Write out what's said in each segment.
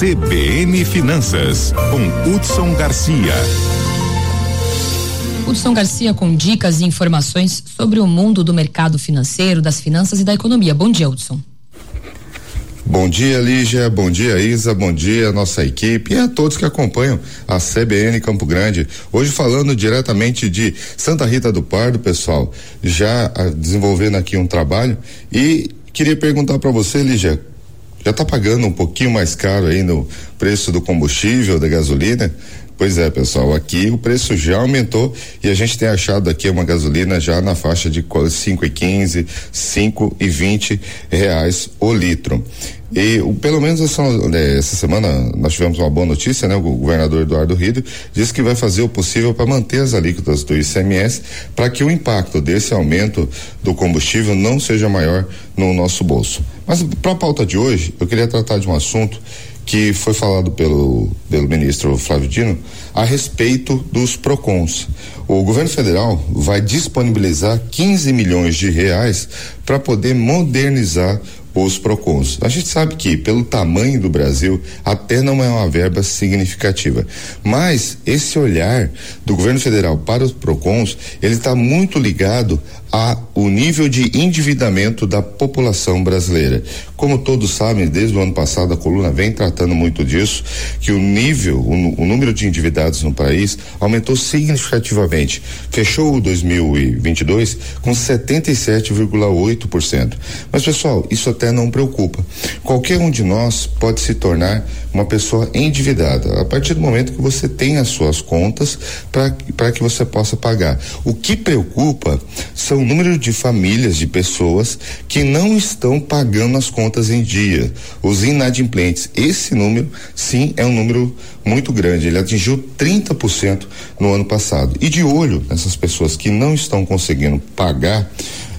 CBN Finanças, com Hudson Garcia. Hudson Garcia com dicas e informações sobre o mundo do mercado financeiro, das finanças e da economia. Bom dia, Hudson. Bom dia, Lígia. Bom dia, Isa. Bom dia, nossa equipe e a todos que acompanham a CBN Campo Grande. Hoje falando diretamente de Santa Rita do Pardo, pessoal, já ah, desenvolvendo aqui um trabalho e queria perguntar para você, Lígia, já está pagando um pouquinho mais caro aí no preço do combustível, da gasolina? Pois é, pessoal, aqui o preço já aumentou e a gente tem achado aqui uma gasolina já na faixa de cinco e quinze, cinco e vinte reais o litro. E o, pelo menos essa, né, essa, semana nós tivemos uma boa notícia, né? O governador Eduardo Rido disse que vai fazer o possível para manter as alíquotas do ICMS para que o impacto desse aumento do combustível não seja maior no nosso bolso. Mas para a pauta de hoje, eu queria tratar de um assunto que foi falado pelo, pelo ministro Flávio Dino a respeito dos PROCONs. O governo federal vai disponibilizar 15 milhões de reais para poder modernizar os PROCONs. A gente sabe que, pelo tamanho do Brasil, até não é uma verba significativa. Mas esse olhar do governo federal para os PROCONs, ele está muito ligado a o nível de endividamento da população brasileira. Como todos sabem, desde o ano passado a coluna vem tratando muito disso, que o nível, o, o número de endividados no país aumentou significativamente. Fechou o 2022 com 77,8%. Mas pessoal, isso até não preocupa. Qualquer um de nós pode se tornar uma pessoa endividada a partir do momento que você tem as suas contas para que você possa pagar. O que preocupa são o número de famílias, de pessoas que não estão pagando as contas em dia, os inadimplentes. Esse número, sim, é um número muito grande. Ele atingiu 30% no ano passado. E de olho nessas pessoas que não estão conseguindo pagar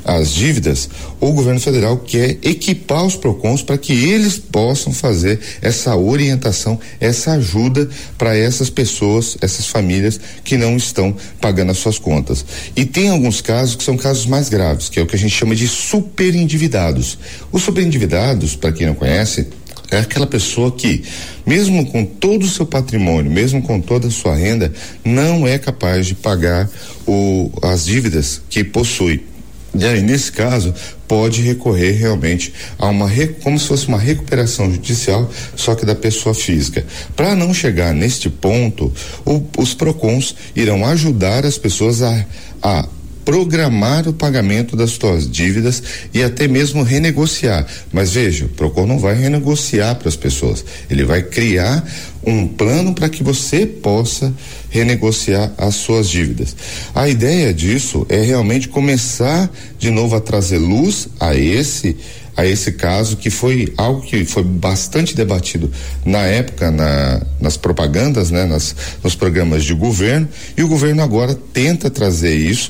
as dívidas, o governo federal quer equipar os PROCONs para que eles possam fazer essa orientação, essa ajuda para essas pessoas, essas famílias que não estão pagando as suas contas. E tem alguns casos que são casos mais graves, que é o que a gente chama de superendividados. Os superendividados, para quem não conhece, é aquela pessoa que, mesmo com todo o seu patrimônio, mesmo com toda a sua renda, não é capaz de pagar o, as dívidas que possui. E aí, nesse caso, pode recorrer realmente a uma como se fosse uma recuperação judicial, só que da pessoa física. Para não chegar neste ponto, o, os PROCONs irão ajudar as pessoas a, a programar o pagamento das suas dívidas e até mesmo renegociar. Mas veja, o Procon não vai renegociar para as pessoas. Ele vai criar um plano para que você possa renegociar as suas dívidas. A ideia disso é realmente começar de novo a trazer luz a esse a esse caso que foi algo que foi bastante debatido na época na, nas propagandas, né, nas, nos programas de governo e o governo agora tenta trazer isso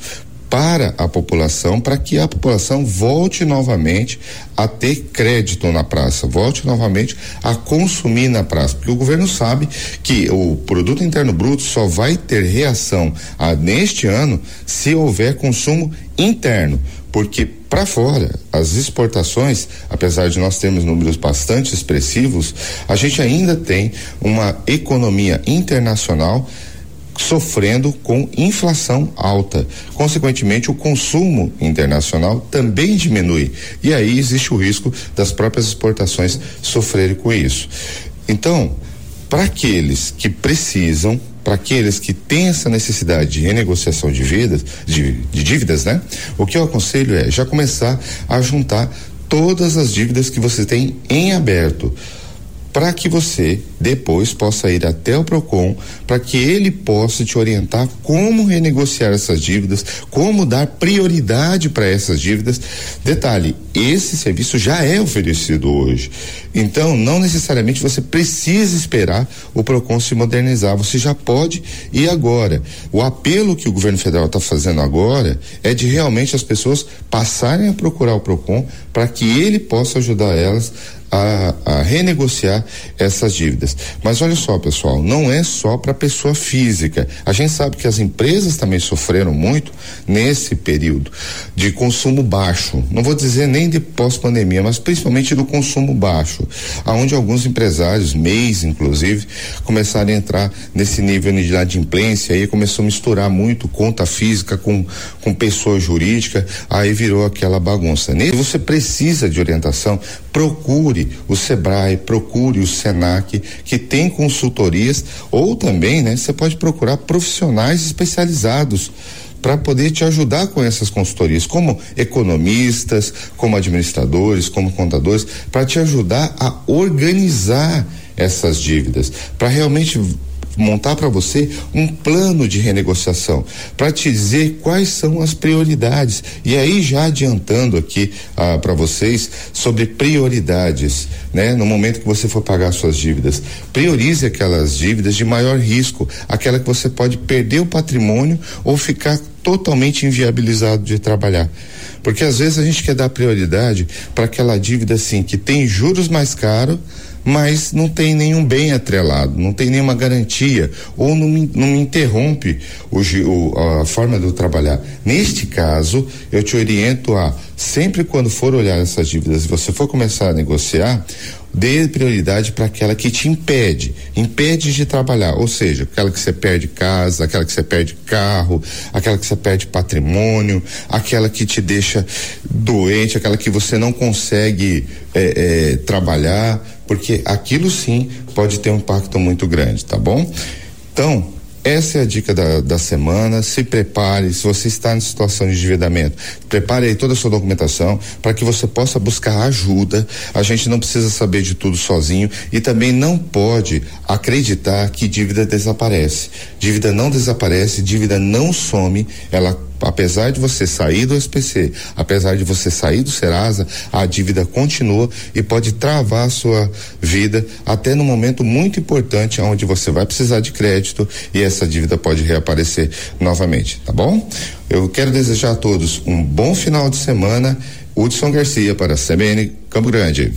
para a população, para que a população volte novamente a ter crédito na praça, volte novamente a consumir na praça, porque o governo sabe que o produto interno bruto só vai ter reação a, neste ano se houver consumo interno, porque para fora, as exportações, apesar de nós termos números bastante expressivos, a gente ainda tem uma economia internacional sofrendo com inflação alta. Consequentemente, o consumo internacional também diminui. E aí existe o risco das próprias exportações sofrerem com isso. Então, para aqueles que precisam, para aqueles que têm essa necessidade de renegociação de, vidas, de, de dívidas, né? O que eu aconselho é já começar a juntar todas as dívidas que você tem em aberto para que você depois possa ir até o Procon para que ele possa te orientar como renegociar essas dívidas, como dar prioridade para essas dívidas. Detalhe, esse serviço já é oferecido hoje. Então, não necessariamente você precisa esperar o Procon se modernizar, você já pode ir agora. O apelo que o governo federal está fazendo agora é de realmente as pessoas passarem a procurar o Procon para que ele possa ajudar elas a, a renegociar essas dívidas. Mas olha só, pessoal, não é só para pessoa física. A gente sabe que as empresas também sofreram muito nesse período de consumo baixo. Não vou dizer nem de pós-pandemia, mas principalmente do consumo baixo, aonde alguns empresários, MEIs inclusive, começaram a entrar nesse nível de inadimplência aí começou a misturar muito conta física com com pessoa jurídica, aí virou aquela bagunça. Se você precisa de orientação, procure o Sebrae, procure o Senac, que tem consultorias, ou também, né, você pode procurar profissionais especializados para poder te ajudar com essas consultorias, como economistas, como administradores, como contadores, para te ajudar a organizar essas dívidas, para realmente montar para você um plano de renegociação, para te dizer quais são as prioridades. E aí já adiantando aqui ah, para vocês sobre prioridades, né? No momento que você for pagar suas dívidas, priorize aquelas dívidas de maior risco, aquela que você pode perder o patrimônio ou ficar totalmente inviabilizado de trabalhar. Porque às vezes a gente quer dar prioridade para aquela dívida assim que tem juros mais caros mas não tem nenhum bem atrelado, não tem nenhuma garantia, ou não me, não me interrompe o, o, a forma de eu trabalhar. Neste caso, eu te oriento a, sempre quando for olhar essas dívidas e você for começar a negociar, dê prioridade para aquela que te impede, impede de trabalhar, ou seja, aquela que você perde casa, aquela que você perde carro, aquela que você perde patrimônio, aquela que te deixa doente, aquela que você não consegue é, é, trabalhar, porque aquilo sim pode ter um impacto muito grande, tá bom? Então, essa é a dica da, da semana. Se prepare, se você está em situação de endividamento, prepare aí toda a sua documentação para que você possa buscar ajuda. A gente não precisa saber de tudo sozinho e também não pode acreditar que dívida desaparece. Dívida não desaparece, dívida não some, ela apesar de você sair do SPC, apesar de você sair do Serasa, a dívida continua e pode travar a sua vida até no momento muito importante onde você vai precisar de crédito e essa dívida pode reaparecer novamente, tá bom? Eu quero desejar a todos um bom final de semana. Hudson Garcia para a CBN Campo Grande.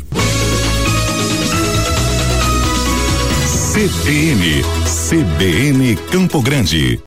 CBN, CBN Campo Grande.